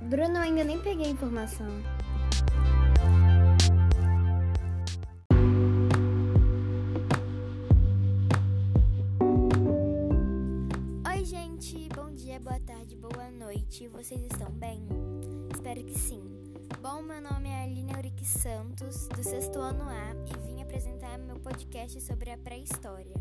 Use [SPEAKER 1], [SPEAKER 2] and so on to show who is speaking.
[SPEAKER 1] Bruno, eu ainda nem peguei a informação.
[SPEAKER 2] Oi, gente, bom dia, boa tarde, boa noite. Vocês estão bem? Espero que sim. Bom, meu nome é Aline Eurique Santos, do sexto ano A, e vim apresentar meu podcast sobre a pré-história.